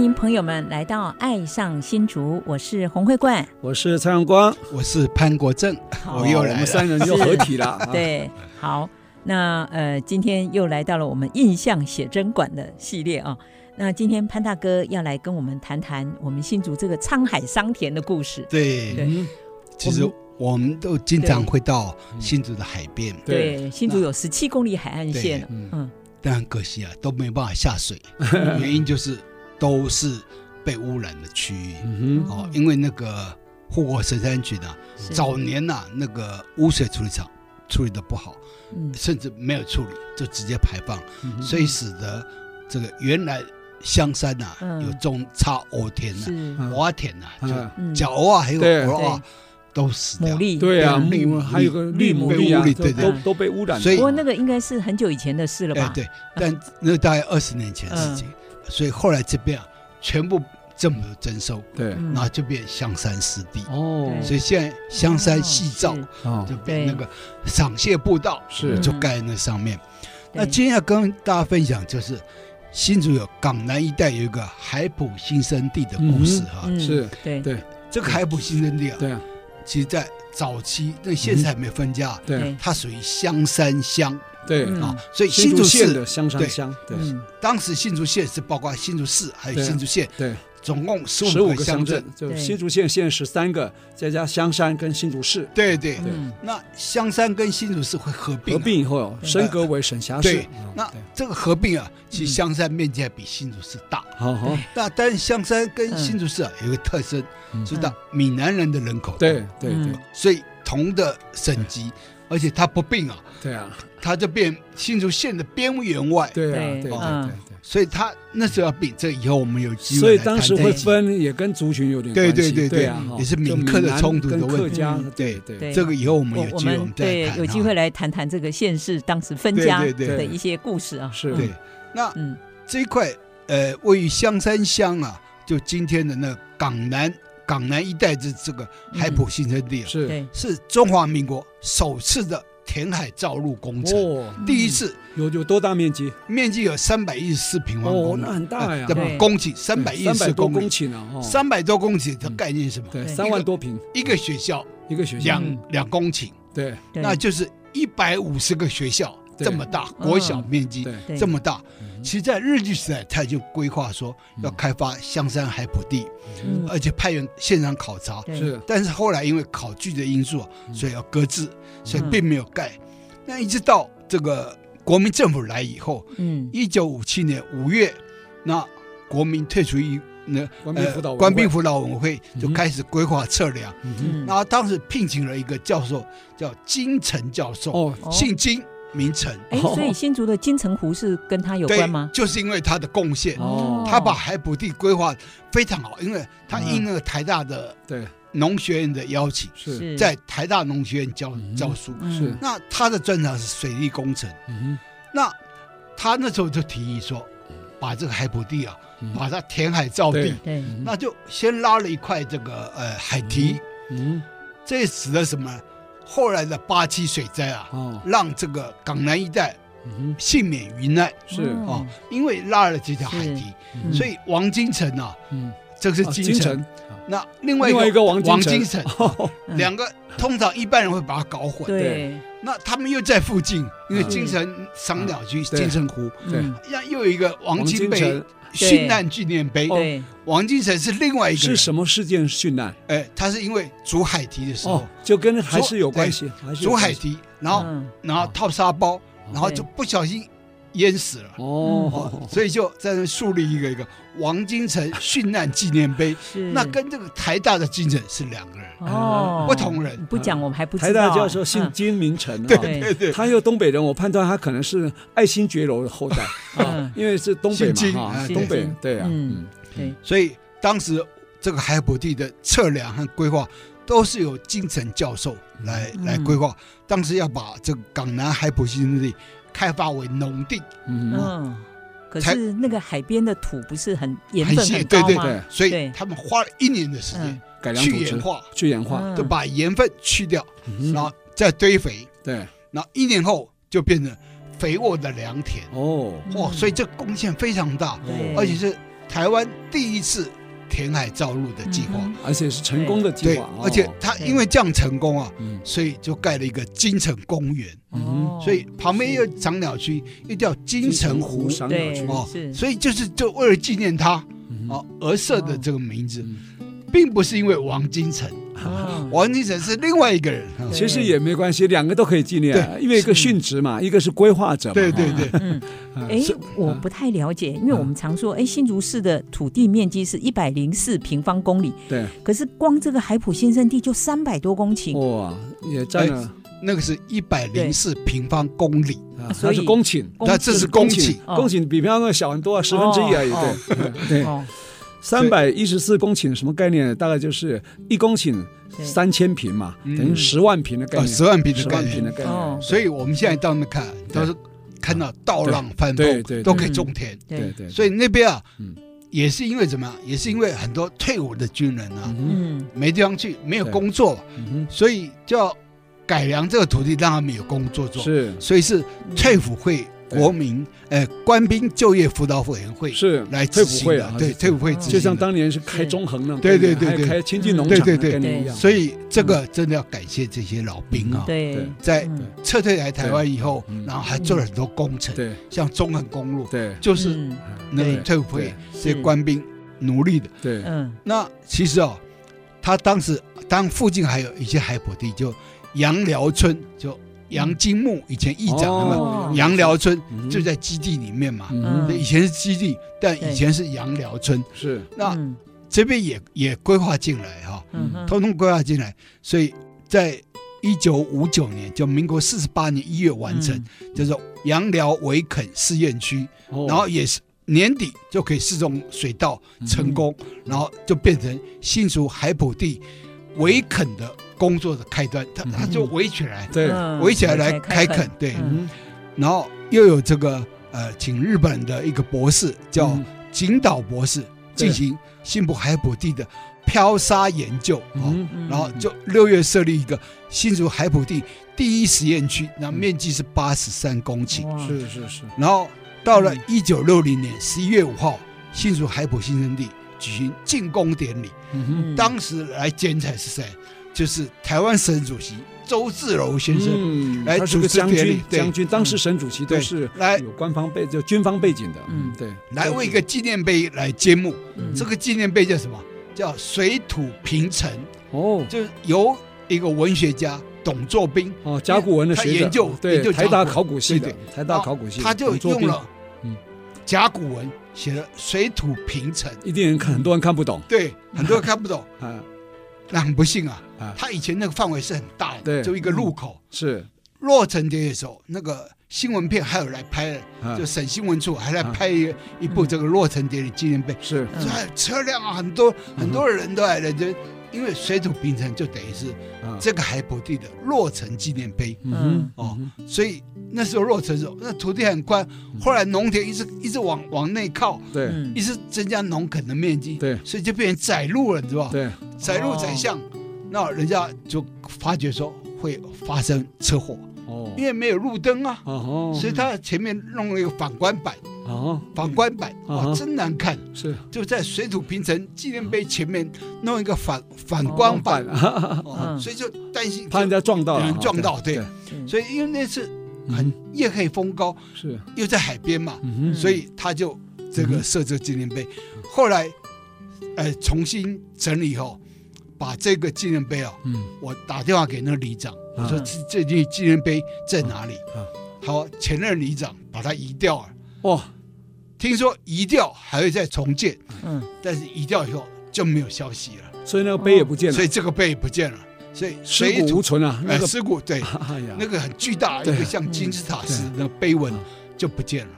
欢迎朋友们来到《爱上新竹》，我是洪慧冠，我是蔡阳光，我是潘国正，我又来了，我们三人又合体了。对，好，那呃，今天又来到了我们印象写真馆的系列啊。那今天潘大哥要来跟我们谈谈我们新竹这个沧海桑田的故事。对，对。嗯、其实我们都经常会到新竹的海边。对，对新竹有十七公里海岸线，嗯，但很可惜啊，都没有办法下水，原因就是。都是被污染的区域，嗯、哦，因为那个护国神山群啊，早年呐、啊、那个污水处理厂处理的不好，嗯、甚至没有处理就直接排放，嗯、所以使得这个原来香山呐、啊嗯、有种插藕田呐、啊、蚵田呐、啊，就角蚵啊还有蚵啊都死掉，对啊，绿还有个绿牡蛎啊，对对，都都被污染。所以不过那个应该是很久以前的事了吧？对，但那大概二十年前的事情。所以后来这边啊，全部政府征收，对，然后就变香山湿地。哦。所以现在香山夕照就变那个赏蟹步道是。就盖在那上面。那今天要跟大家分享就是新竹有港南一带有一个海埔新生地的故事哈。是，对。对，这个海埔新生地啊，对啊，其实在早期那现在还没分家，对，它属于香山乡。对。啊，所以新竹县的香山乡，对，当时新竹县是包括新竹市还有新竹县，对，总共十五个乡镇，就新竹县现在十三个，再加香山跟新竹市，对对。对。那香山跟新竹市会合并，合并以后升格为省辖市。对，那这个合并啊，其实香山面积还比新竹市大。好好，那但是香山跟新竹市啊有个特征，知道闽南人的人口，对对对，所以同的省级。而且它不并啊，对啊，它就变新竹县的边缘外，对啊，对对对，所以他那时候要比，这以后我们有机会，所以当时会分也跟族群有点关系，对对对对，也是闽客的冲突的问题，对对，这个以后我们有机会我们再谈，有机会来谈谈这个县市当时分家的一些故事啊，是。对，那嗯。这一块呃位于香山乡啊，就今天的那港南。港南一带的这个海埔新生地啊是。是中华民国首次的填海造陆工程，第一次有有多大面积？面积有三百一十四平方公里，那很大呀！公顷三百一十四公顷啊，三百多公顷的概念是什么？对，三万多平。一个学校，一个学校。两两公顷，对，那就是一百五十个学校。这么大国小面积这么大，其实，在日据时代，他就规划说要开发香山海埔地，而且派员现场考察。是，但是后来因为考据的因素，所以要搁置，所以并没有盖。那一直到这个国民政府来以后，嗯，一九五七年五月，那国民退出一那呃官兵辅导委员会就开始规划测量，然后当时聘请了一个教授叫金城教授，姓金。名城，哎，所以新竹的金城湖是跟他有关吗？就是因为他的贡献，他把海埔地规划非常好，因为他应那个台大的对。农学院的邀请，是。在台大农学院教教书。是，那他的专长是水利工程。嗯，那他那时候就提议说，把这个海埔地啊，把它填海造地，对，那就先拉了一块这个呃海堤。嗯，这也使得什么？后来的八七水灾啊，让这个港南一带幸免于难。是。啊，因为拉了这条海堤，所以王金城啊，这个是金城。那另外一个王金城，两个通常一般人会把它搞混。对，那他们又在附近，因为金城赏鸟居金城湖，对，又有一个王金贝。殉难纪念碑。对，王金城是另外一个。是什么事件殉难？哎，他是因为煮海堤的时候，就跟还是有关系。煮海堤，然后然后套沙包，然后就不小心淹死了哦，所以就在那树立一个一个王金城殉难纪念碑。那跟这个台大的金城是两个人哦，不同人。不讲我们还不知道。台大教授姓金名成，对对对，他又东北人，我判断他可能是爱新觉罗的后代啊，因为是东北嘛，东北对啊，嗯对。所以当时这个海埔地的测量和规划都是由金城教授来来规划。当时要把这个港南海埔新生地。开发为农地，嗯，可是那个海边的土不是很盐分很高吗？对对对，所以他们花了一年的时间改良去盐化，去盐化，就把盐分去掉，然后再堆肥，对，然后一年后就变成肥沃的良田。哦，哇，所以这贡献非常大，而且是台湾第一次。填海造陆的计划，而且是成功的计划。而且他因为这样成功啊，所以就盖了一个金城公园。所以旁边又赏鸟区，又叫金城湖。赏鸟区。哦，所以就是就为了纪念他哦而设的这个名字，并不是因为王金城。王金城是另外一个人，其实也没关系，两个都可以纪念。因为一个殉职嘛，一个是规划者。对对对。嗯，哎，我不太了解，因为我们常说，哎，新竹市的土地面积是一百零四平方公里。对。可是光这个海埔新生地就三百多公顷。哇，也占了。那个是一百零四平方公里，它是公顷，那这是公顷，公顷比平方公里小很多啊，十分之一而已。对对。三百一十四公顷什么概念？大概就是一公顷三千平嘛，等于十万平的概念。十万平的概念。所以我们现在到那看，都是看到稻浪翻风，都可以种田。对对。所以那边啊，也是因为怎么样？也是因为很多退伍的军人啊，没地方去，没有工作，所以就要改良这个土地，让他们有工作做。是。所以是退伍会。国民呃官兵就业辅导委员会是来退伍会啊，对退伍会，就像当年是开中横那对对对对，开清境农场对对对，所以这个真的要感谢这些老兵啊，对，在撤退来台湾以后，然后还做了很多工程，对，像中横公路，对，就是那个退伍会这些官兵努力的，对，嗯，那其实啊，他当时当附近还有一些海埔地，就杨寮村就。杨金木以前议长嘛，杨寮村就在基地里面嘛。以前是基地，但以前是杨寮村。是那这边也也规划进来哈，通通规划进来。所以在一九五九年，就民国四十八年一月完成，叫做杨寮围垦试验区。然后也是年底就可以试种水稻成功，然后就变成新竹海埔地围垦的。工作的开端，他他就围起来，对，围起来来开垦，对，然后又有这个呃，请日本的一个博士叫井岛博士进行新竹海普地的漂沙研究，然后就六月设立一个新竹海普地第一实验区，那面积是八十三公顷，是是是，然后到了一九六零年十一月五号，新竹海普新生地举行进攻典礼，当时来剪彩是谁？就是台湾省主席周至柔先生来主持典礼，将军当时省主席都是来有官方背就军方背景的，嗯，对，来为一个纪念碑来揭幕。这个纪念碑叫什么？叫水土平城。哦，就是由一个文学家董作宾哦，甲骨文的学者，研究对台大考古系的台大考古系，他就用了嗯。甲骨文写了水土平城，一定人看很多人看不懂，对，很多人看不懂。啊。那很不幸啊，他以前那个范围是很大的，就一个路口。是。落成节的时候，那个新闻片还有来拍，就省新闻处还来拍一一部这个落成节的纪念碑。是，车辆啊很多，很多人都来了，就因为水土平陈，就等于是这个海埔地的落成纪念碑。嗯哦，所以那时候落成的时候，那土地很宽，后来农田一直一直往往内靠，对，一直增加农垦的面积，对，所以就变成窄路了，你知道吧？对。窄路窄巷，那人家就发觉说会发生车祸哦，因为没有路灯啊，所以他前面弄了一个反光板哦，反光板啊，真难看，是。就在水土平城纪念碑前面弄一个反反光板，所以就担心怕人家撞到，人撞到，对，所以因为那次很夜黑风高，是。又在海边嘛，所以他就这个设置纪念碑，后来呃重新整理以后。把这个纪念碑啊，嗯，我打电话给那个里长，我说这这纪念碑在哪里？好，前任里长把它移掉了。哇，听说移掉还会再重建。嗯，但是移掉以后就没有消息了，所以那个碑也不见了。所以这个碑也不见了，所以尸骨无存啊。那个尸骨对，那个很巨大一个像金字塔似的那个碑文就不见了。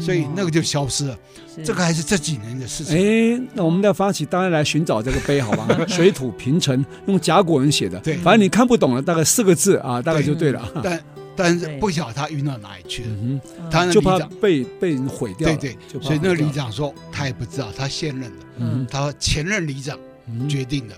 所以那个就消失了，这个还是这几年的事情。哎，那我们要发起，当然来寻找这个碑，好吧？水土平城，用甲骨文写的，对，反正你看不懂了，大概四个字啊，大概就对了。但但是不晓得他运到哪里去了，他就怕被被人毁掉。对对，所以那个里长说他也不知道，他现任的，嗯，他说前任里长决定的，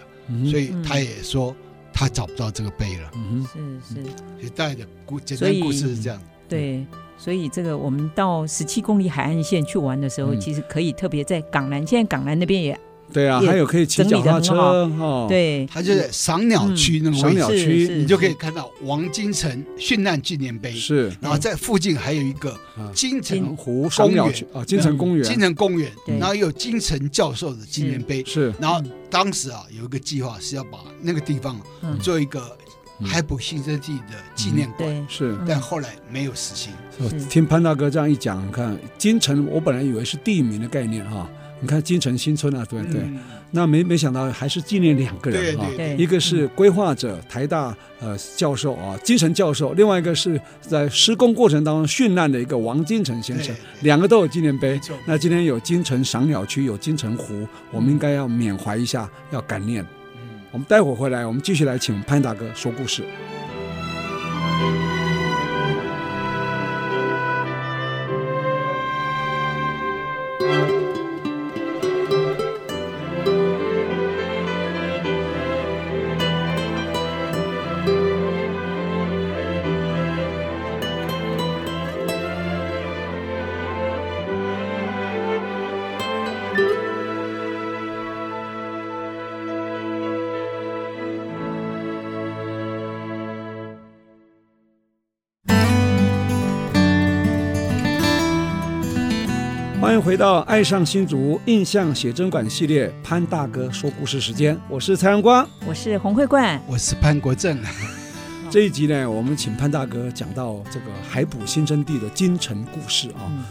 所以他也说他找不到这个碑了。嗯，是是，所以大概的故简单故事是这样。对。所以这个我们到十七公里海岸线去玩的时候，其实可以特别在港南，现在港南那边也对啊，还有可以骑脚踏车哦。对，它就在赏鸟区那个赏鸟区，你就可以看到王金城殉难纪念碑。是，然后在附近还有一个金城湖赏鸟区啊，金城公园，金城公园，然后有金城教授的纪念碑。是，然后当时啊有一个计划是要把那个地方做一个。海埔新生地的纪念馆。是，但后来没有实行。听潘大哥这样一讲，看金城，我本来以为是地名的概念哈。你看金城新村啊，对对，那没没想到还是纪念两个人啊，一个是规划者台大呃教授啊金城教授，另外一个是在施工过程当中殉难的一个王金城先生，两个都有纪念碑。那今天有金城赏鸟区，有金城湖，我们应该要缅怀一下，要感念。我们待会儿回来，我们继续来请潘大哥说故事。欢迎回到《爱上新竹印象写真馆》系列，潘大哥说故事时间，我是蔡阳光，我是洪慧冠，我是潘国正。这一集呢，我们请潘大哥讲到这个海捕新生地的金城故事啊。嗯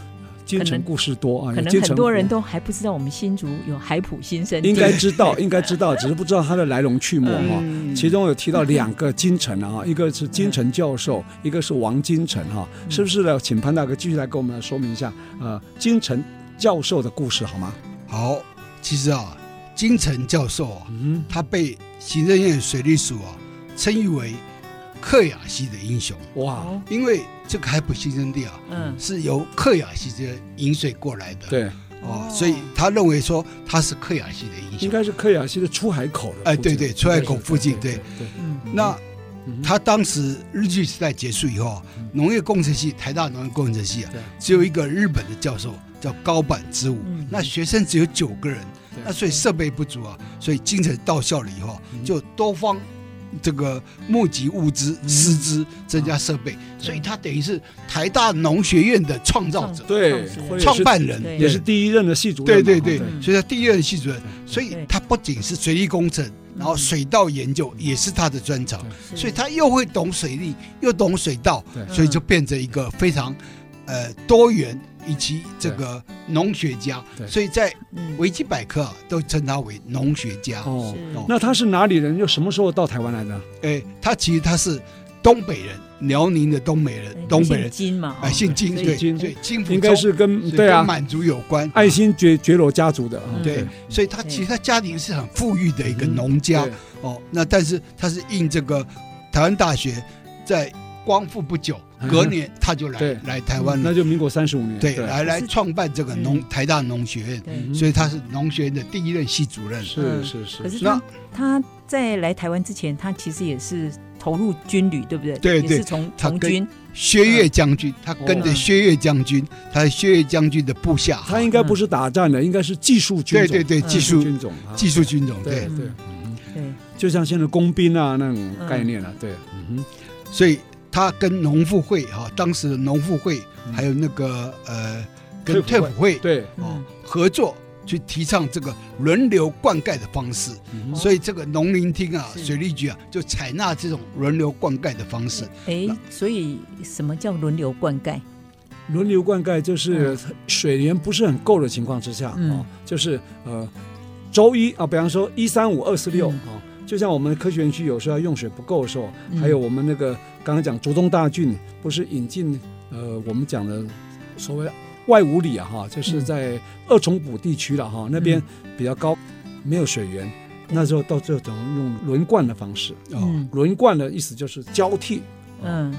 金城故事多啊，可能很多人都还不知道我们新竹有海普新生。应该知道，应该知道，只是不知道它的来龙去脉哈。其中有提到两个金城啊，一个是金城教授，一个是王金城哈，是不是呢？请潘大哥继续来给我们来说明一下呃，金城教授的故事好吗？好，其实啊，金城教授啊，他被行政院水利署啊称誉为客雅西的英雄。哇，因为。这个海埔新生地啊，嗯，是由克雅西这引水过来的，对，哦，所以他认为说他是克雅西的英雄，应该是克雅西的出海口的，哎，对对，出海口附近，对对。那他当时日据时代结束以后，农业工程系台大农业工程系啊，只有一个日本的教授叫高坂之武，那学生只有九个人，那所以设备不足啊，所以金城到校了以后就多方。这个募集物资、师资，增加设备，所以他等于是台大农学院的创造者，对，创办人。也是第一任的系主任，对对对，所以他第一任系主任，所以他不仅是水利工程，然后水稻研究也是他的专长，所以他又会懂水利，又懂水稻，所以就变成一个非常呃多元。以及这个农学家，所以在维基百科啊都称他为农学家。哦，那他是哪里人？又什么时候到台湾来的？哎，他其实他是东北人，辽宁的东北人，东北人。金嘛，哎，姓金，对，金，对，金应该是跟对啊。满族有关，爱新觉觉罗家族的。对，所以他其实他家庭是很富裕的一个农家。哦，那但是他是应这个台湾大学在光复不久。隔年他就来来台湾了，那就民国三十五年，对，来来创办这个农台大农学院，所以他是农学院的第一任系主任。是是是。可是他他在来台湾之前，他其实也是投入军旅，对不对？对对，是从从军。薛岳将军，他跟着薛岳将军，他是薛岳将军的部下。他应该不是打仗的，应该是技术军种。对对对，技术军种，技术军种。对对，对，就像现在工兵啊那种概念啊，对，嗯哼，所以。他跟农复会哈，当时的农复会还有那个呃，跟退辅会对。哦合作去提倡这个轮流灌溉的方式，嗯、所以这个农林厅啊、水利局啊就采纳这种轮流灌溉的方式。哎，所以什么叫轮流灌溉？轮流灌溉就是水源不是很够的情况之下，嗯、哦，就是呃，周一啊，比方说一三五二四六啊，就像我们科学园区有时候要用水不够的时候，嗯、还有我们那个刚刚讲竹东大郡不是引进呃，我们讲的所谓外五里啊哈，就是在二重埔地区了哈，嗯、那边比较高，没有水源，那时候到这种用轮灌的方式啊，嗯、轮灌的意思就是交替，嗯，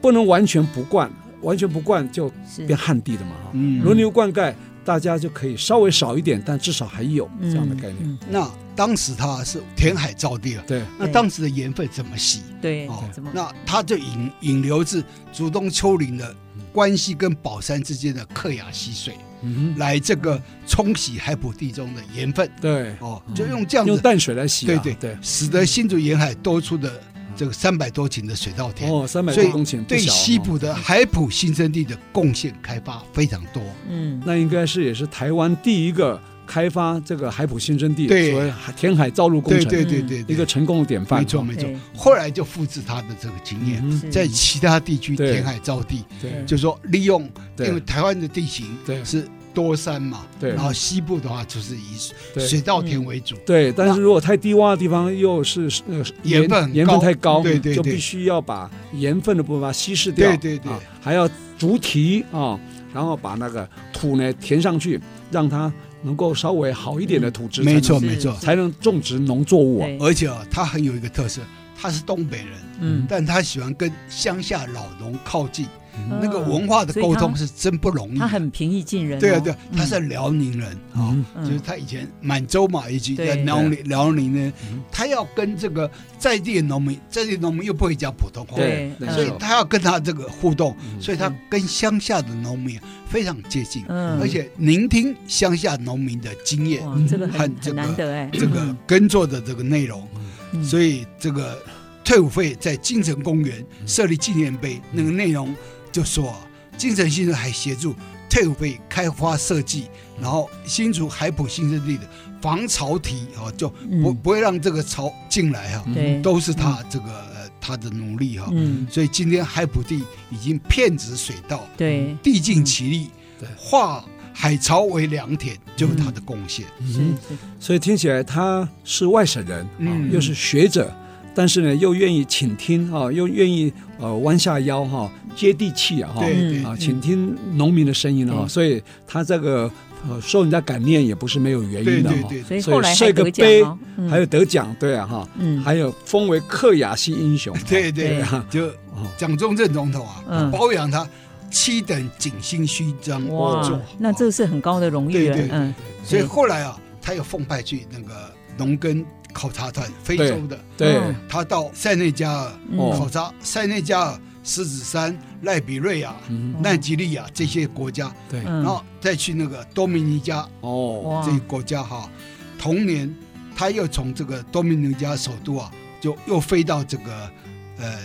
不能完全不灌。完全不灌就变旱地的嘛，哈，轮流灌溉，大家就可以稍微少一点，但至少还有这样的概念。嗯嗯、那当时他是填海造地了，对，那当时的盐分怎么洗？对，哦，那他就引引流至竹东丘陵的关西跟宝山之间的克雅溪水，嗯，来这个冲洗海埔地中的盐分。对，哦，就用这样子用淡水来洗，对对对，使得新竹沿海多出的。这个三百多顷的水稻田哦，三百多公顷，对西部的海埔新生地的贡献开发非常多。嗯，那应该是也是台湾第一个开发这个海埔新生地，对，所谓填海造陆工程，对对对对，一个成功的典范。没错没错，后来就复制他的这个经验，在其他地区填海造地，对，就是说利用，因为台湾的地形对。是。多山嘛，对，然后西部的话就是以水稻田为主，对。但是如果太低洼的地方，又是呃盐分盐分太高，对对，就必须要把盐分的部分把它稀释掉，对对对，还要筑堤啊，然后把那个土呢填上去，让它能够稍微好一点的土质，没错没错，才能种植农作物。而且啊，它很有一个特色，他是东北人，嗯，但他喜欢跟乡下老农靠近。那个文化的沟通是真不容易。他很平易近人。对啊，对，他是辽宁人啊，就是他以前满洲嘛，以及在辽宁辽宁呢，他要跟这个在地的农民，在地农民又不会讲普通话，对，所以他要跟他这个互动，所以他跟乡下的农民非常接近，而且聆听乡下农民的经验，这个很很难得哎，这个耕作的这个内容，所以这个退伍费在京城公园设立纪念碑，那个内容。就说金城先生还协助退伍费开发设计，然后新竹海埔新生地的防潮堤啊，就不不会让这个潮进来哈，都是他这个他的努力哈。所以今天海埔地已经遍植水稻，对，地尽其力，化海潮为良田，就是他的贡献。嗯，所以听起来他是外省人，嗯，又是学者。但是呢，又愿意倾听啊，又愿意呃弯下腰哈，接地气啊哈，啊倾听农民的声音啊，所以他这个呃受人家感念也不是没有原因的哈。所以后来设个碑，还有得奖，对啊哈，还有封为克雅西英雄，对对，就蒋中正总统啊，保养他七等景星勋章。哇，那这是很高的荣誉了。嗯，所以后来啊，他又奉派去那个农耕。考察团，非洲的，对，他到塞内加尔考察塞内加尔、狮子山、赖比瑞亚、奈及利亚这些国家，对，然后再去那个多米尼加哦，这个国家哈。同年，他又从这个多米尼加首都啊，就又飞到这个呃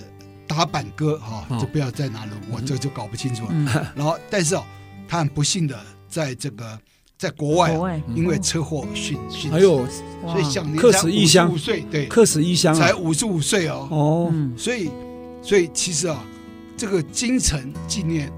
达板哥哈，就不要在哪了，我这就搞不清楚了。然后，但是哦，他很不幸的在这个。在国外，因为车祸殉殉，还有，所以享年客死异乡，五岁，对，客死异乡，才五十五岁哦。哦，所以，所以其实啊，这个金城纪念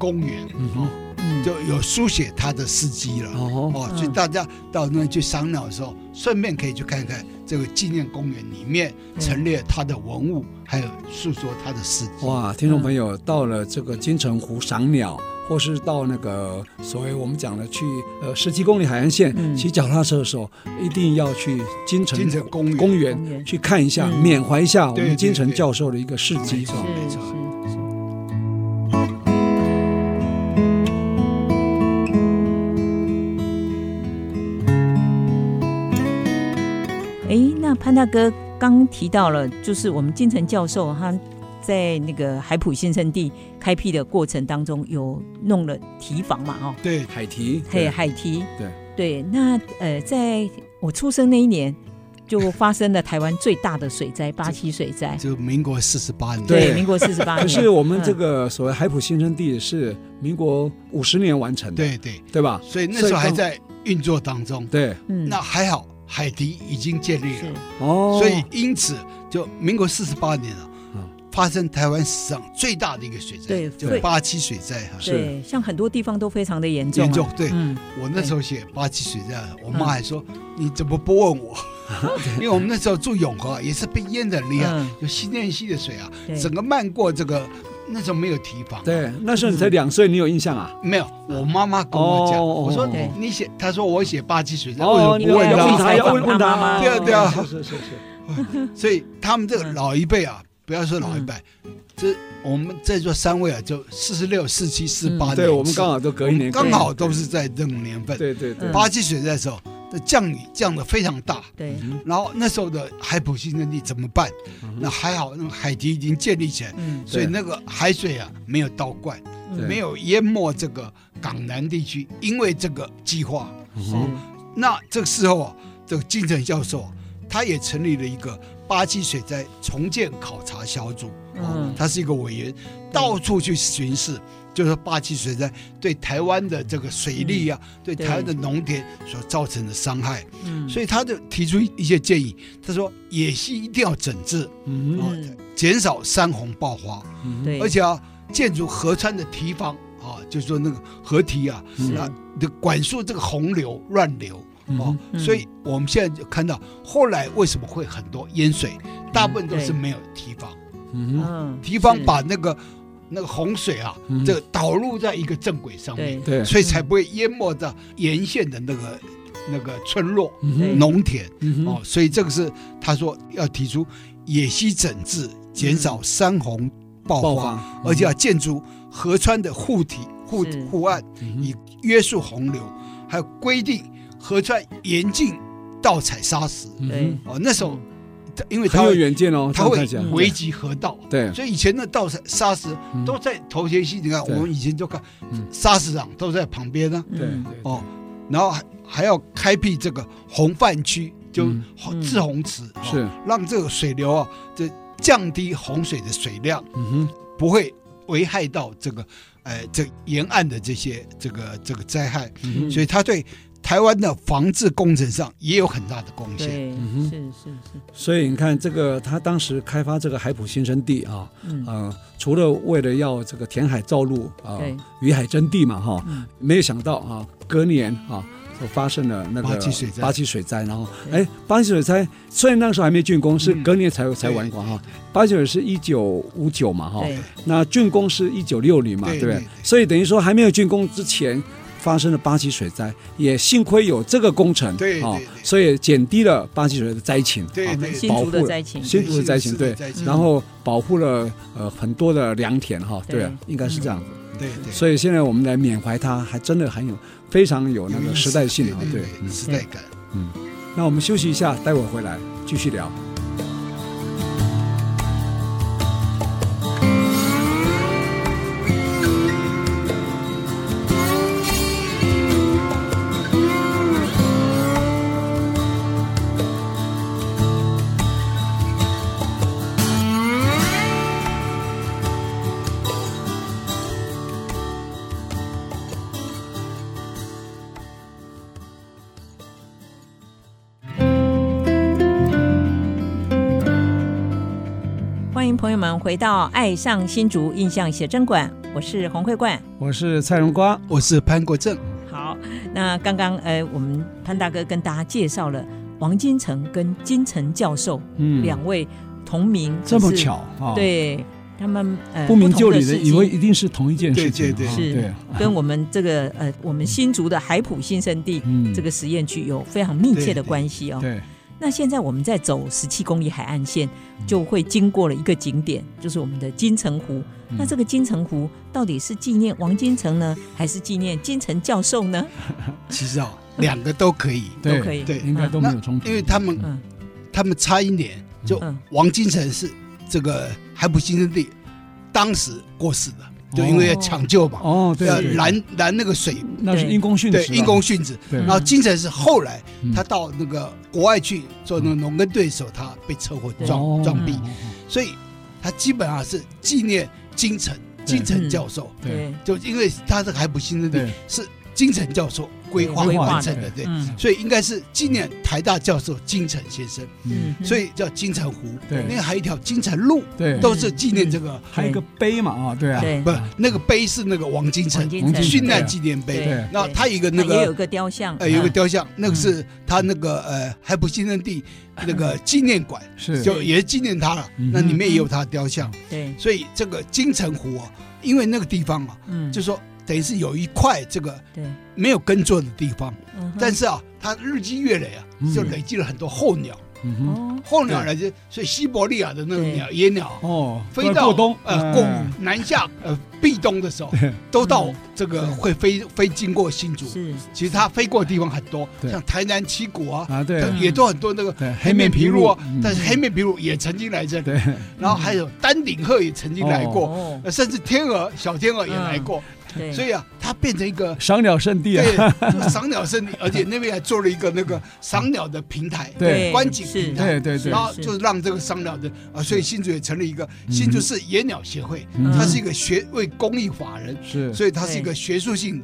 公园，嗯，就有书写他的事迹了。哦，所以大家到那去赏鸟的时候，顺便可以去看看这个纪念公园里面陈列他的文物，还有诉说他的事迹。哇，听众朋友到了这个金城湖赏鸟。或是到那个所谓我们讲的去呃十七公里海岸线骑脚踏车的时候，一定要去金城公园公园去看一下，缅怀一下我们金城教授的一个事迹，是吧？没错。哎，那潘大哥刚提到了，就是我们金城教授他。在那个海普新生地开辟的过程当中，有弄了堤防嘛？哦，对，海堤，嘿，海堤，对对。那呃，在我出生那一年，就发生了台湾最大的水灾——八七水灾，就民国四十八年。对，民国四十八年。可是我们这个所谓海普新生地是民国五十年完成的，对对对吧？所以那时候还在运作当中。对，那还好，海堤已经建立了，哦，所以因此就民国四十八年了。发生台湾史上最大的一个水灾，对，就八七水灾哈。对，像很多地方都非常的严重。严重，对。我那时候写八七水灾，我妈还说：“你怎么不问我？” 因为我们那时候住永和，也是被淹的厉害，有新店溪的水啊，整个漫过这个。那时候没有提防。对，那时候你才两岁，你有印象啊？没有，我妈妈跟我讲，我说你写，她说我写八七水灾，为什么不问他？要问问他吗？对啊，对啊，是是是。所以他们这个老一辈啊。不要说老一辈，这我们在座三位啊，就四十六、四七、四八年，对，我们刚好都隔一年，刚好都是在这种年份。对对对，八七水灾的时候，那降雨降得非常大。对，然后那时候的海埔新生地怎么办？那还好，那个海堤已经建立起来，所以那个海水啊没有倒灌，没有淹没这个港南地区，因为这个计划。那这个时候啊，这个金城教授啊他也成立了一个。八七水灾重建考察小组，哦，他是一个委员，到处去巡视，就是八七水灾对台湾的这个水利啊，对台湾的农田所造成的伤害，嗯，所以他就提出一些建议，他说野溪一定要整治，嗯，减少山洪爆发，对，而且啊，建筑河川的堤防啊，就是说那个河堤啊，啊，的管束这个洪流乱流。哦，所以我们现在就看到，后来为什么会很多淹水，大部分都是没有堤防，嗯，堤防把那个那个洪水啊，这个导入在一个正轨上面，对，所以才不会淹没到沿线的那个那个村落、农田，哦，所以这个是他说要提出野溪整治，减少山洪爆发，而且要建筑河川的护体护护岸，以约束洪流，还有规定。河川严禁盗采砂石。对，哦，那时候，因为他有远见哦，他会危及河道。对，所以以前的盗采砂石都在头前溪。你看，我们以前就看砂石场都在旁边呢。对，哦，然后还还要开辟这个洪泛区，就治洪池，是。让这个水流啊，这降低洪水的水量，嗯哼，不会危害到这个，呃，这沿岸的这些这个这个灾害。所以他对。台湾的防治工程上也有很大的贡献，是是是。所以你看，这个他当时开发这个海埔新生地啊，呃，除了为了要这个填海造陆啊，鱼海争地嘛哈，没有想到啊，隔年啊，就发生了那个八七水灾。八七水灾，然后哎，八七水灾虽然那个时候还没竣工，是隔年才才完工哈。八七水是一九五九嘛哈，那竣工是一九六零嘛，对不对？所以等于说还没有竣工之前。发生了八级水灾，也幸亏有这个工程，对，所以减低了八级水的灾情，对，保护的灾情，新竹的灾情，对，然后保护了呃很多的良田哈，对，应该是这样子，对，所以现在我们来缅怀它，还真的很有非常有那个时代性啊，对，时代感，嗯，那我们休息一下，待会儿回来继续聊。回到爱上新竹印象写真馆，我是洪慧冠，我是蔡荣光，我是潘国正。好，那刚刚呃，我们潘大哥跟大家介绍了王金城跟金城教授，嗯，两位同名，这么巧啊？对，他们呃不明就里的以为一定是同一件事情，对对对，是跟我们这个呃我们新竹的海埔新生地这个实验区有非常密切的关系哦。对。那现在我们在走十七公里海岸线，就会经过了一个景点，就是我们的金城湖。那这个金城湖到底是纪念王金城呢，还是纪念金城教授呢？其实哦，两个都可以，都可以，对，应该都没有冲突，因为他们，他们差一点，就王金城是这个海普新生地当时过世的。就因为要抢救嘛，哦，对，要拦拦那个水，那是因公殉职，对因公殉职。然后金城是后来他到那个国外去做那个农耕队的时候，他被车祸撞撞毙，所以他基本上是纪念金城金城教授。对，就因为他这个海普新生的是金城教授规划完成的，对，所以应该是纪念台大教授金城先生，嗯，所以叫金城湖，对，那个还有一条金城路，对，都是纪念这个，还有一个碑嘛，啊，对啊，不，那个碑是那个王金城殉难纪念碑，对，然后他一个那个也有个雕像，呃，有个雕像，那个是他那个呃海普新生地那个 纪念馆，是，就也是纪念他了，那里面也有他的雕像，对，所以这个金城湖啊，因为那个地方啊，嗯，就说。等于是有一块这个没有耕作的地方，但是啊，它日积月累啊，就累积了很多候鸟。候鸟来就所以西伯利亚的那个鸟野鸟哦，飞到过冬呃过南下呃避冬的时候，都到这个会飞飞经过新竹。是，其实它飞过的地方很多，像台南七股啊，啊对，也都很多那个黑面琵鹭啊。但是黑面琵鹭也曾经来这里，然后还有丹顶鹤也曾经来过，甚至天鹅小天鹅也来过。所以啊，它变成一个赏鸟圣地啊，对，赏鸟圣地，而且那边还做了一个那个赏鸟的平台，对，观景平台，对对，然后就是让这个赏鸟的啊，所以新竹也成立一个新竹市野鸟协会，它是一个学为公益法人，是，所以它是一个学术性，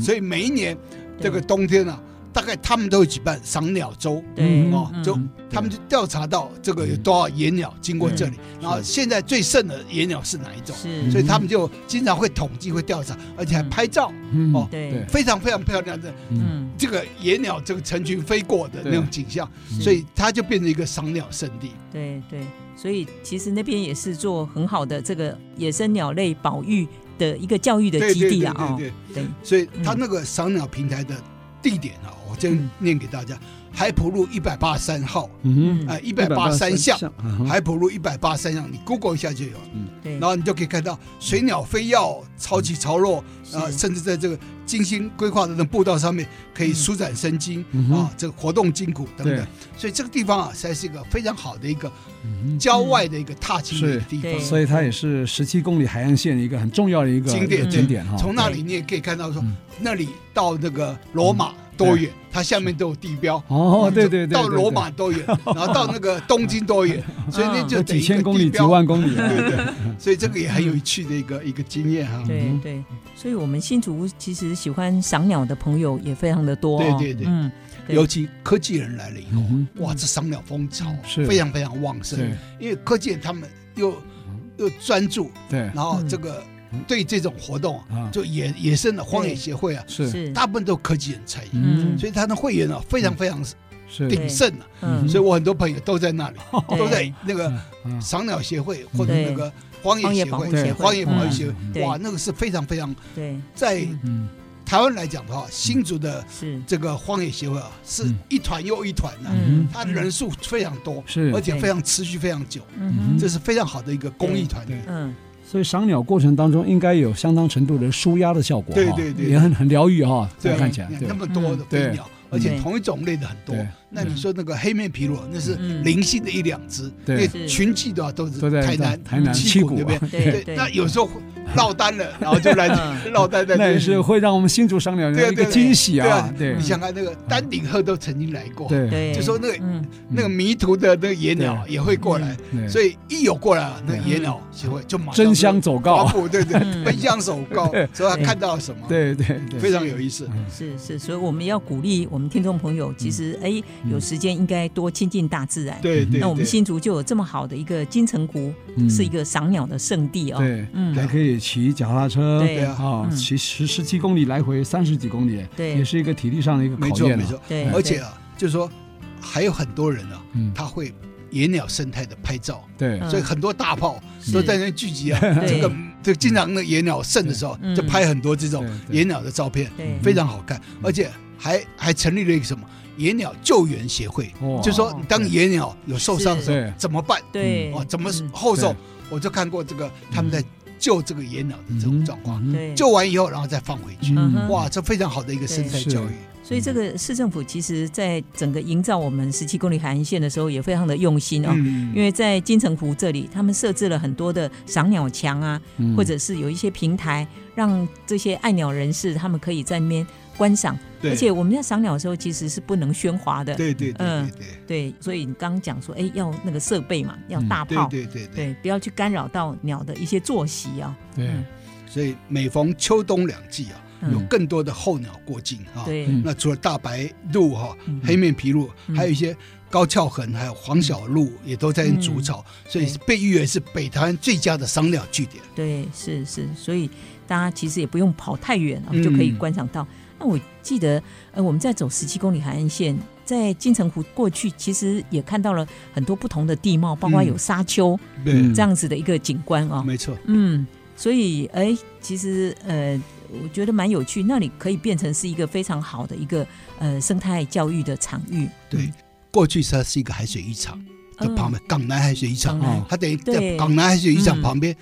所以每一年这个冬天啊。大概他们都会举办赏鸟周，对哦，就他们就调查到这个有多少野鸟经过这里，然后现在最盛的野鸟是哪一种？是，所以他们就经常会统计、会调查，而且还拍照。哦，对，非常非常漂亮的，嗯，这个野鸟这个成群飞过的那种景象，所以它就变成一个赏鸟圣地。对对，所以其实那边也是做很好的这个野生鸟类保育的一个教育的基地啊，哦，对对，所以它那个赏鸟平台的地点啊。我先念给大家：海普路一百八十三号，嗯，哎，一百八十三巷，海普路一百八十三巷，你 Google 一下就有，嗯，对，然后你就可以看到水鸟飞跃，潮起潮落，啊，甚至在这个精心规划的那步道上面可以舒展神经啊，这个活动筋骨等等，所以这个地方啊，实在是一个非常好的一个郊外的一个踏青的地方，所以它也是十七公里海岸线一个很重要的一个景点景点哈。从那里你也可以看到说，那里到那个罗马。多远？它下面都有地标哦，对对对，到罗马多远，然后到那个东京多远，所以那就几千公里、几万公里，对对。所以这个也很有趣的一个一个经验哈。对对，所以我们新竹其实喜欢赏鸟的朋友也非常的多。对对对，嗯，尤其科技人来了以后，哇，这赏鸟风潮是非常非常旺盛。因为科技人他们又又专注，对，然后这个。对这种活动啊，就野野生的荒野协会啊，是。大部分都科技人参与，所以他的会员啊非常非常鼎盛啊，所以我很多朋友都在那里，都在那个赏鸟协会或者那个荒野协会、荒野保育协会，哇，那个是非常非常对，在台湾来讲的话，新竹的这个荒野协会啊，是一团又一团的，它的人数非常多，是。而且非常持续非常久，这是非常好的一个公益团队，嗯。所以赏鸟过程当中应该有相当程度的舒压的效果，对对对，也很很疗愈哈。这样看起来，那么多的飞鸟，而且同一种类的很多。那你说那个黑面琵鹭，那是零星的一两只，对，群聚的话都是台南台南七股那边。对，那有时候。落单了，然后就来 落单在。那也是会让我们新竹赏鸟的一个惊喜啊！对，你想看那个丹顶鹤都曾经来过，对，就说那个那个迷途的那个野鸟也会过来，所以一有过来，那野鸟就会就马上争相走告，对对，奔相走告，所以他看到了什么？对对对，非常有意思。是是，所以我们要鼓励我们听众朋友，其实哎，有时间应该多亲近大自然。对对，那我们新竹就有这么好的一个金城湖，是一个赏鸟的圣地哦。对，嗯，还可以。骑脚踏车，对啊，骑十十七公里来回三十几公里，对，也是一个体力上的一个考验。没错，对，而且啊，就是说还有很多人啊，他会野鸟生态的拍照，对，所以很多大炮都在那聚集啊，这个就经常那野鸟盛的时候，就拍很多这种野鸟的照片，非常好看，而且还还成立了一个什么野鸟救援协会，就是说当野鸟有受伤的时候怎么办？对，哦，怎么后手？我就看过这个他们在。救这个野鸟的这种状况，救完以后然后再放回去，哇，这非常好的一个生态教育。所以这个市政府其实在整个营造我们十七公里海岸线的时候也非常的用心哦，因为在金城湖这里，他们设置了很多的赏鸟墙啊，或者是有一些平台，让这些爱鸟人士他们可以在那边观赏。而且我们在赏鸟的时候其实是不能喧哗的，对对对对，对。所以你刚刚讲说，哎，要那个设备嘛，要大炮，对对对，不要去干扰到鸟的一些作息啊。对，所以每逢秋冬两季啊，有更多的候鸟过境啊。对，那除了大白鹭哈、黑面琵鹭，还有一些高翘痕，还有黄小鹭也都在筑巢，所以被誉为是北台湾最佳的赏鸟据点。对，是是，所以大家其实也不用跑太远啊，就可以观赏到。那我记得，呃，我们在走十七公里海岸线，在金城湖过去，其实也看到了很多不同的地貌，包括有沙丘，嗯，这样子的一个景观啊。没错，嗯，所以，哎，其实，呃，我觉得蛮有趣，那里可以变成是一个非常好的一个呃生态教育的场域。对，过去它是一个海水浴场。的旁边，港南海水浴场，它等于在港南海水浴场旁边，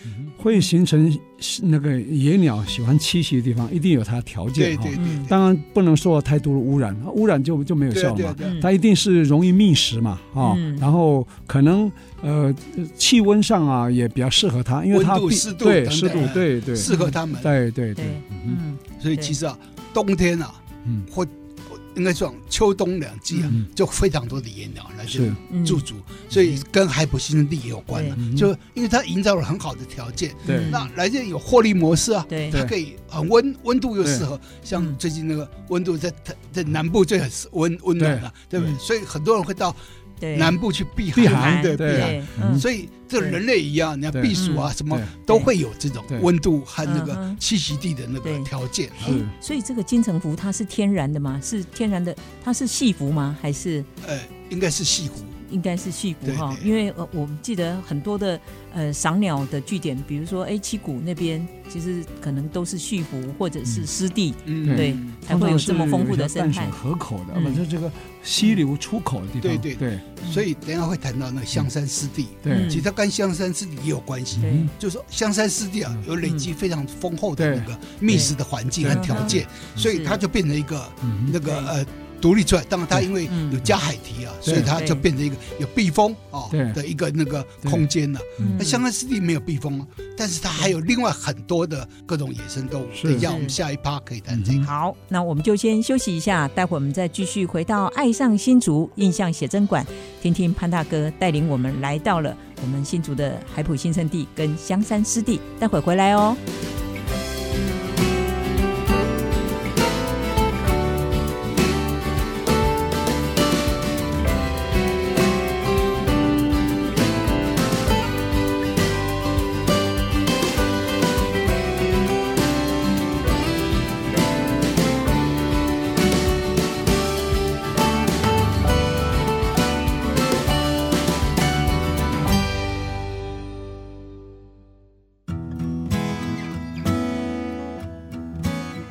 会形成那个野鸟喜欢栖息的地方，一定有它的条件哈。当然不能受到太多的污染，污染就就没有效了嘛。它一定是容易觅食嘛，啊，然后可能呃气温上啊也比较适合它，因为它湿度对湿度对对。适合它们。对对对，嗯，所以其实啊，冬天啊，嗯，或。应该算秋冬两季啊，就非常多的野鸟来这里驻足，所以跟海普新生地也有关了。就因为它营造了很好的条件，对，那来这有获利模式啊，对，它可以很温温度又适合，像最近那个温度在在南部最很温温暖了，对。不对？所以很多人会到。南部去避寒，对避寒，所以这人类一样，你要避暑啊，什么都会有这种温度和那个栖息地的那个条件。所以这个金城湖它是天然的吗？是天然的？它是戏湖吗？还是？呃，应该是戏湖。应该是戏湖哈，因为呃，我们记得很多的呃赏鸟的据点，比如说哎七谷那边，其实可能都是蓄湖或者是湿地，嗯，对，才会有这么丰富的生态。淡水河口的，或者这个溪流出口的地方。对对对，所以等下会谈到那个香山湿地，对，其实它跟香山湿地也有关系，就是说香山湿地啊，有累积非常丰厚的那个觅食的环境和条件，所以它就变成一个那个呃。独立出来，当然它因为有加海堤啊，所以它就变成一个有避风啊的一个那个空间了。那香山湿地没有避风啊，但是它还有另外很多的各种野生动物。等一下我们下一趴可以谈这个。好，那我们就先休息一下，待会儿我们再继续回到爱上新竹印象写真馆，听听潘大哥带领我们来到了我们新竹的海埔新生地跟香山湿地。待会回来哦。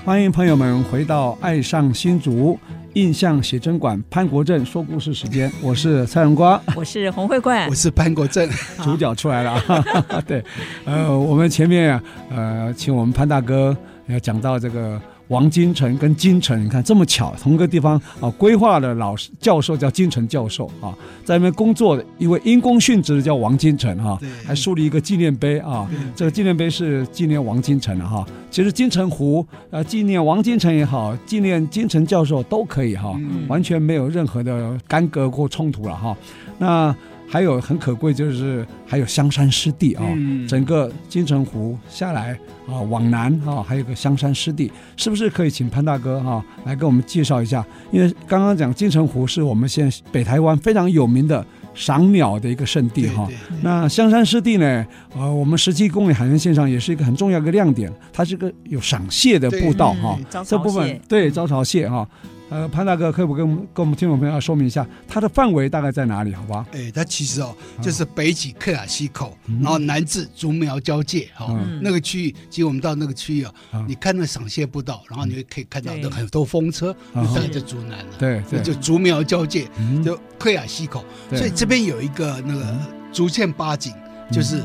欢迎朋友们回到《爱上新竹印象写真馆》潘国正说故事时间，我是蔡荣光，我是洪慧冠，我是潘国正，主角出来了。对，呃，我们前面啊，呃，请我们潘大哥要讲到这个。王金城跟金城，你看这么巧，同个地方啊，规划的老师教授叫金城教授啊，在那边工作的一位因公殉职的叫王金城哈，对还树立一个纪念碑啊，这个纪念碑是纪念王金城的哈。其实金城湖啊纪念王金城也好，纪念金城教授都可以哈，完全没有任何的干戈或冲突了哈。那。还有很可贵，就是还有香山湿地啊，整个金城湖下来啊，往南啊，还有个香山湿地，是不是可以请潘大哥哈来给我们介绍一下？因为刚刚讲金城湖是我们现在北台湾非常有名的赏鸟的一个圣地哈。那香山湿地呢？呃，我们十七公里海岸线上也是一个很重要的亮点，它是个有赏蟹的步道哈。这部分对招潮蟹哈。呃，潘大哥，可不可以跟我们跟我们听众朋友说明一下，它的范围大概在哪里，好不好？哎，它其实哦，就是北起克雅西口，然后南至竹苗交界，哈，那个区域，其实我们到那个区域啊，你看那赏蟹步道，然后你会可以看到那很多风车，在这竹南了，对，就竹苗交界，就克雅西口，所以这边有一个那个竹堑八景，就是。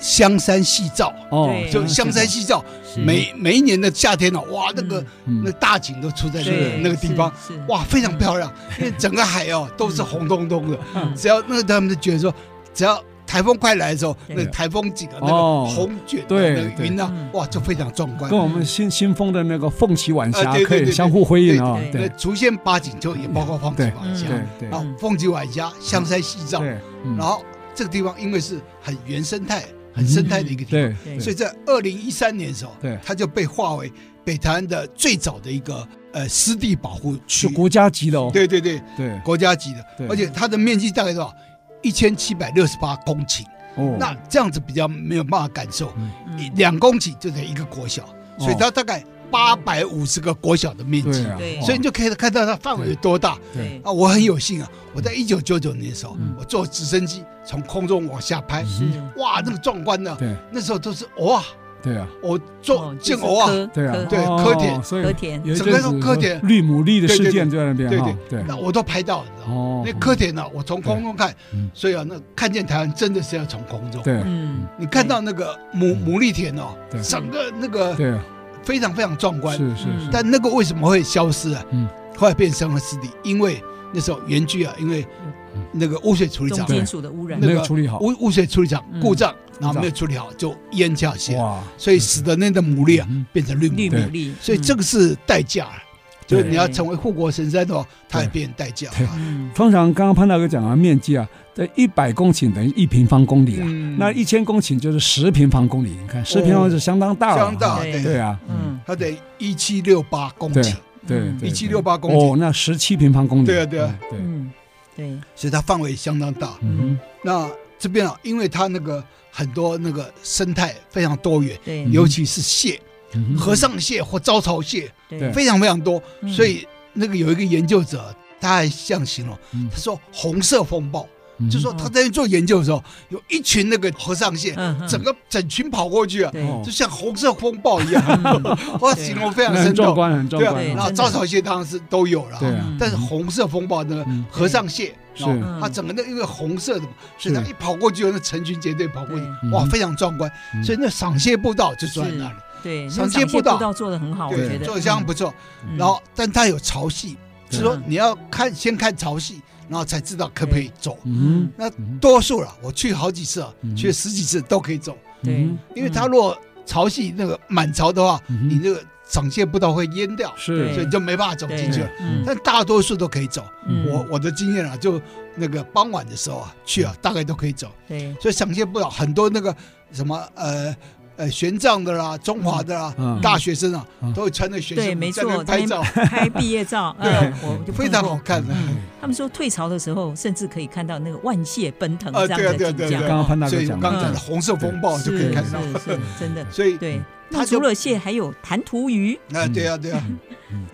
香山夕照哦，就香山夕照，每每一年的夏天呢，哇，那个那大景都出在那个那个地方，哇，非常漂亮，因为整个海哦都是红彤彤的，只要那他们就觉得说，只要台风快来的时候，那台风景啊，那个红卷的云啊，哇，就非常壮观，跟我们新新丰的那个凤起晚霞可以相互辉映啊。对，竹县八景就也包括凤起晚霞，对，然后凤起晚霞、香山夕照，然后这个地方因为是很原生态。很生态的一个地方。所以在二零一三年的时候，对，它就被划为北台湾的最早的一个呃湿地保护区，国家级的哦。对对对。对，国家级的，而且它的面积大概多少？一千七百六十八公顷。哦，那这样子比较没有办法感受，两公顷就等于一个国小，所以它大概。八百五十个国小的面积，对，所以你就可以看到它范围有多大。对。啊，我很有幸啊，我在一九九九年的时候，我坐直升机从空中往下拍，哇，那个壮观的，对，那时候都是哇，对啊，我坐见鹅啊，对啊，对，柯田，柯田，整个都柯田。绿牡蛎的事件就在那边，对对。对，那我都拍到，哦，那柯田呢，我从空中看，所以啊，那看见台湾真的是要从空中，对，嗯，你看到那个牡牡蛎田哦，整个那个，对。非常非常壮观，是是是，但那个为什么会消失啊？嗯，后来变成了湿地，因为那时候原居啊，因为那个污水处理厂金属的污染。没有处理好，污污水处理厂故障，然后没有处理好就淹下去，哇，所以使得那个牡蛎啊变成绿牡蛎，所以这个是代价。就是你要成为护国神山的话，它也变代价。通常刚刚潘大哥讲的面积啊，在一百公顷等于一平方公里啊，那一千公顷就是十平方公里。你看十平方是相当大了，相当大，对。啊，嗯，它得一七六八公顷，对，一七六八公顷。哦，那十七平方公里。对啊，对啊，对，对，所以它范围相当大。嗯，那这边啊，因为它那个很多那个生态非常多元，对，尤其是蟹。和尚蟹或招潮蟹，对，非常非常多，所以那个有一个研究者，他还这样形容，他说红色风暴，就说他在做研究的时候，有一群那个和尚蟹，整个整群跑过去啊，就像红色风暴一样，哇，形容非常生动，对。啊，然后招潮蟹当然是都有了，但是红色风暴的和尚蟹，是，它整个那因为红色的嘛，所以它一跑过去，那成群结队跑过去，哇，非常壮观，所以那赏蟹步道就在那里。对，赏蟹步道做的很好，我觉得做的相当不错。然后，但它有潮汐，就是说你要看先看潮汐，然后才知道可不可以走。嗯，那多数了，我去好几次啊，去十几次都可以走。对，因为它如果潮汐那个满潮的话，你那个赏蟹步道会淹掉，是，所以就没办法走进去了。但大多数都可以走。我我的经验啊，就那个傍晚的时候啊去啊，大概都可以走。对，所以赏蟹步道很多那个什么呃。呃，玄奘的啦，中华的啦，大学生啊，都会穿着学生服在那拍照，拍毕业照，对，我就非常好看的。他们说退潮的时候，甚至可以看到那个万蟹奔腾这样的景象。刚刚潘大哥讲，刚刚讲的红色风暴就可以看到，是真的。所以对，那除了蟹，还有弹涂鱼。啊，对啊，对啊，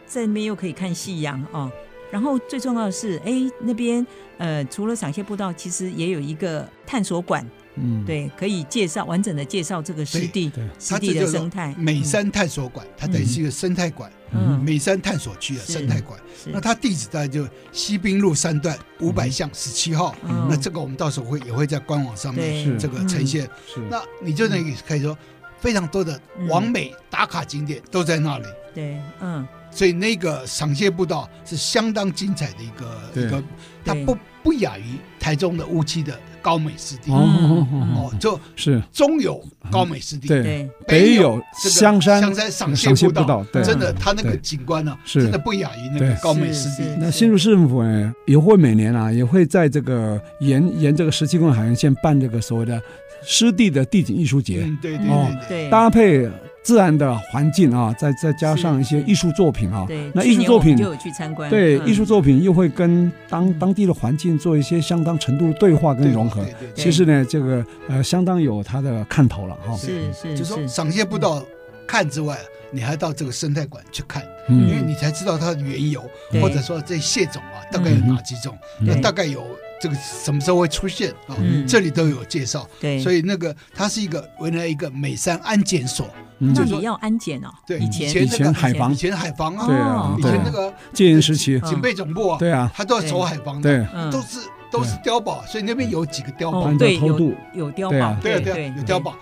在那边又可以看夕阳哦。然后最重要的是，哎，那边呃，除了赏蟹步道，其实也有一个探索馆。嗯，对，可以介绍完整的介绍这个湿地，湿地的生态。美山探索馆，它等于是一个生态馆，嗯，美山探索区的生态馆。那它地址在就西滨路三段五百巷十七号。那这个我们到时候会也会在官网上面这个呈现。那你就等于可以说，非常多的完美打卡景点都在那里。对，嗯，所以那个赏蟹步道是相当精彩的一个一个，它不不亚于台中的乌溪的。高美湿地。哦，就是。中有高美湿地，对，北有香山香山赏蟹步道，真的，它那个景观呢，真的不亚于那个高美湿地。那新竹市政府呢，也会每年啊，也会在这个沿沿这个十七公里海岸线办这个所谓的湿地的地景艺术节，对对。对，搭配。自然的环境啊，再再加上一些艺术作品啊，对，那艺术作品就有去参观。对，艺术作品又会跟当当地的环境做一些相当程度的对话跟融合。其实呢，这个呃，相当有它的看头了哈。是是，就是说赏蟹不到看之外，你还到这个生态馆去看，因为你才知道它的缘由，或者说这蟹种啊，大概有哪几种，那大概有。这个什么时候会出现？啊？这里都有介绍。对，所以那个它是一个原来一个美山安检所，那你要安检哦。对，以前以前海防，以前海防啊，对啊，以前那个戒严时期。警备总部啊，对啊，他都要守海防的，都是都是碉堡，所以那边有几个碉堡，对，有有碉堡，对对，有碉堡，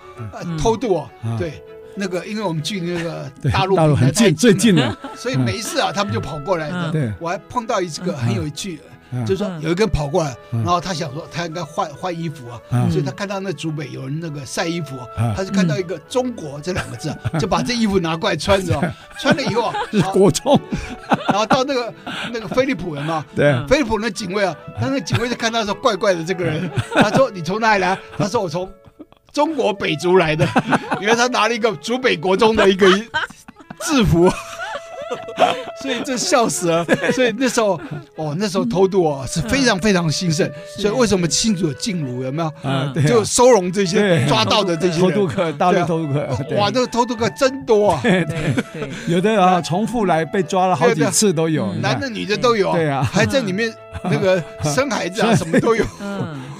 偷渡啊，对，那个因为我们距那个大陆大陆很近，最近的，所以没事啊，他们就跑过来的。对，我还碰到一个很有趣。就是说有一个人跑过来，然后他想说他应该换换衣服啊，所以他看到那竹北有人那个晒衣服，他就看到一个“中国”这两个字，就把这衣服拿过来穿着，穿了以后啊 是国中，然后到那个那个飞利浦人嘛，对，飞利浦那警卫啊，他那警卫就看到说怪怪的这个人，他说你从哪里来？他说我从中国北族来的，因为他拿了一个竹北国中的一个制服。所以这笑死了。所以那时候，哦，那时候偷渡哦是非常非常兴盛。所以为什么新竹有静茹有没有？啊，就收容这些抓到的这些偷渡客，大陆偷渡客。哇，这个偷渡客真多啊！对对，有的啊，重复来被抓了好几次都有，男的女的都有。对啊，还在里面那个生孩子啊，什么都有。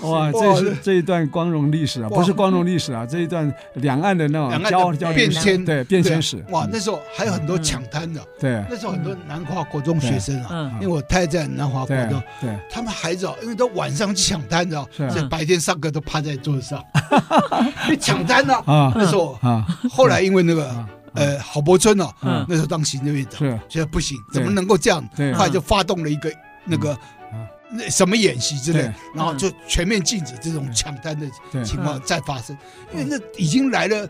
哇，这是这一段光荣历史啊，不是光荣历史啊，这一段两岸的那种交交变迁，对变迁史。哇，那时候还有很多抢滩的。对，那时候很多南华国中学生啊，因为我太太在南华国中，对，他们孩子哦，因为都晚上去抢滩的，所以白天上课都趴在桌子上，去 抢滩呢。啊，那时候啊，后来因为那个呃郝柏村哦，那时候当行政院长，觉得不行，怎么能够这样？后来就发动了一个那个。那什么演习之类，然后就全面禁止这种抢滩的情况再发生，因为那已经来了，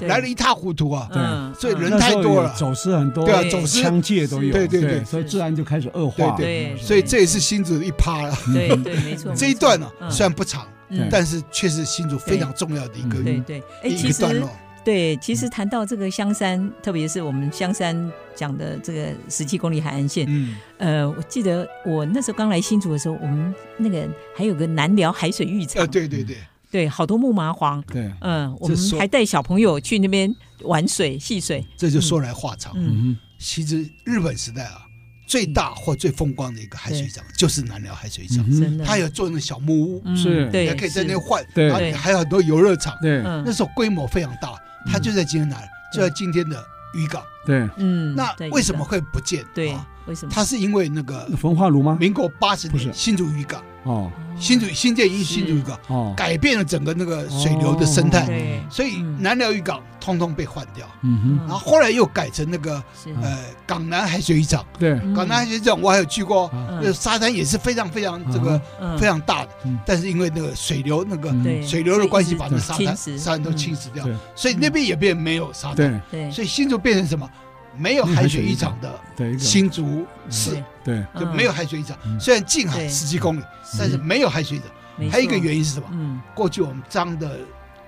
来了一塌糊涂啊！对，所以人太多了，走私很多，对啊，走私枪械都有，对对对，所以自然就开始恶化。对，所以这也是新竹的一趴了。对对，没错。这一段呢，虽然不长，但是却是新竹非常重要的一个对对，一个段落。对，其实谈到这个香山，特别是我们香山讲的这个十七公里海岸线，嗯，呃，我记得我那时候刚来新竹的时候，我们那个还有个南寮海水浴场，啊，对对对，对，好多木麻黄，对，嗯，我们还带小朋友去那边玩水戏水，这就说来话长，嗯，其实日本时代啊，最大或最风光的一个海水浴场就是南寮海水浴场，真的，它有做那小木屋，是，对，也可以在那换，对，还有很多游乐场，对，那时候规模非常大。它就在今天哪儿？就在今天的渔港。对，嗯，那为什么会不见？对，为什么？它是因为那个焚化炉吗？民国八十年新竹渔港。哦，新竹新建一新竹渔港。哦，改变了整个那个水流的生态，所以南寮渔港通通被换掉。嗯哼，然后后来又改成那个呃港南海水浴场。对，港南海水浴场我还有去过，那沙滩也是非常非常这个非常大的，但是因为那个水流那个水流的关系，把那沙滩沙滩都侵蚀掉，所以那边也变没有沙滩。对，所以新竹变成什么？没有海水浴场的新竹市，对，就没有海水浴场。虽然近海十几公里，但是没有海水浴场。还有一个原因是什么？嗯，过去我们脏的，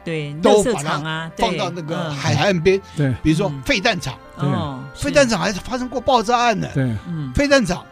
对，都把它放到那个海岸边。对，比如说废弹场，对，废弹场还发生过爆炸案呢。对，嗯废弹场。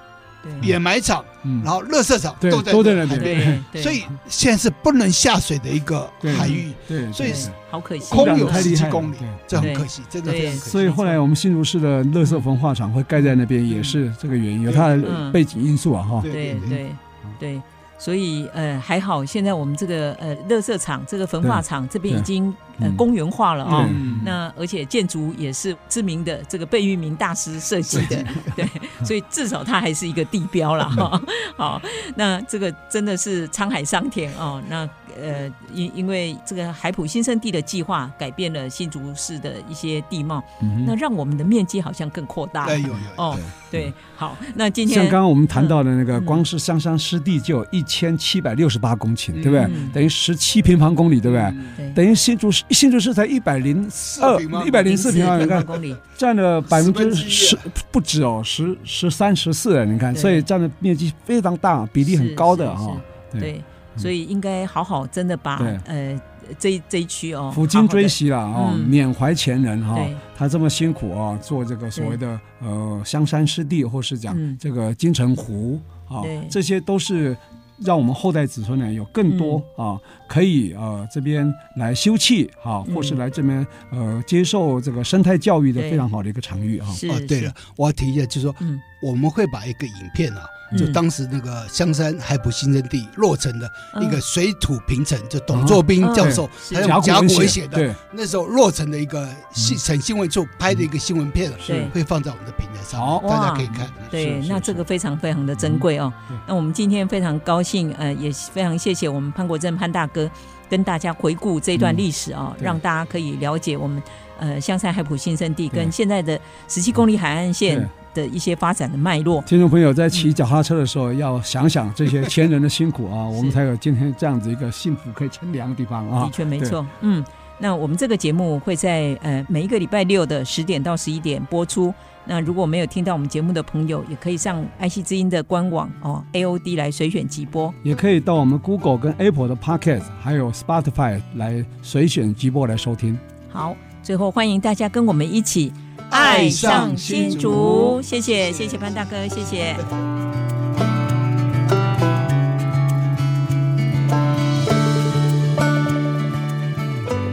掩埋场，然后垃圾场都在都在那边，所以现在是不能下水的一个海域，对，所以好可惜，空有十几公里，这很可惜，真的非常可惜。所以后来我们新竹市的垃圾焚化厂会盖在那边，也是这个原因，有它的背景因素啊，哈。对对对。所以呃还好，现在我们这个呃垃圾场这个焚化厂这边已经呃公园化了啊。那而且建筑也是知名的这个贝聿铭大师设计的，对，所以至少它还是一个地标了哈。好，那这个真的是沧海桑田哦。那呃因因为这个海普新生地的计划改变了新竹市的一些地貌，那让我们的面积好像更扩大了。哦，对，好，那今天像刚刚我们谈到的那个，光是香山湿地就有一。千七百六十八公顷，对不对？等于十七平方公里，对不对？等于新竹市新竹市才一百零二一百零四平方公里，占了百分之十不止哦，十十三十四，你看，所以占的面积非常大，比例很高的哈。对，所以应该好好真的把呃这这一区哦，抚今追昔了哦，缅怀前人哈，他这么辛苦啊，做这个所谓的呃香山湿地，或是讲这个金城湖啊，这些都是。让我们后代子孙呢有更多啊，可以呃这边来休憩啊，或是来这边呃接受这个生态教育的非常好的一个场域啊。哦，对了，我要提一下，就是说，我们会把一个影片啊。就当时那个香山海埔新生地落成的一个水土平层，就董作宾教授还有甲骨文写的，那时候落成的一个新省新闻处拍的一个新闻片，会放在我们的平台上，大家可以看。对，那这个非常非常的珍贵哦。那我们今天非常高兴，呃，也非常谢谢我们潘国正潘大哥跟大家回顾这段历史啊，让大家可以了解我们呃香山海埔新生地跟现在的十七公里海岸线。的一些发展的脉络，听众朋友在骑脚踏车的时候，要想想这些前人的辛苦啊，我们才有今天这样子一个幸福可以乘凉的地方啊。的确没错，嗯，那我们这个节目会在呃每一个礼拜六的十点到十一点播出。那如果没有听到我们节目的朋友，也可以上爱惜之音的官网哦，AOD 来随选即播，也可以到我们 Google 跟 Apple 的 Podcast，还有 Spotify 来随选即播来收听。好，最后欢迎大家跟我们一起爱上新竹，谢谢谢谢潘大哥，谢谢。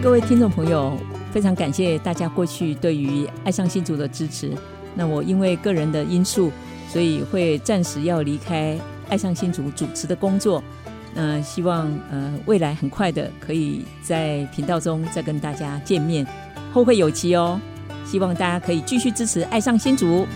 各位听众朋友，非常感谢大家过去对于爱上新竹的支持。那我因为个人的因素，所以会暂时要离开爱上新竹主持的工作。那希望呃未来很快的可以在频道中再跟大家见面，后会有期哦。希望大家可以继续支持爱上新竹。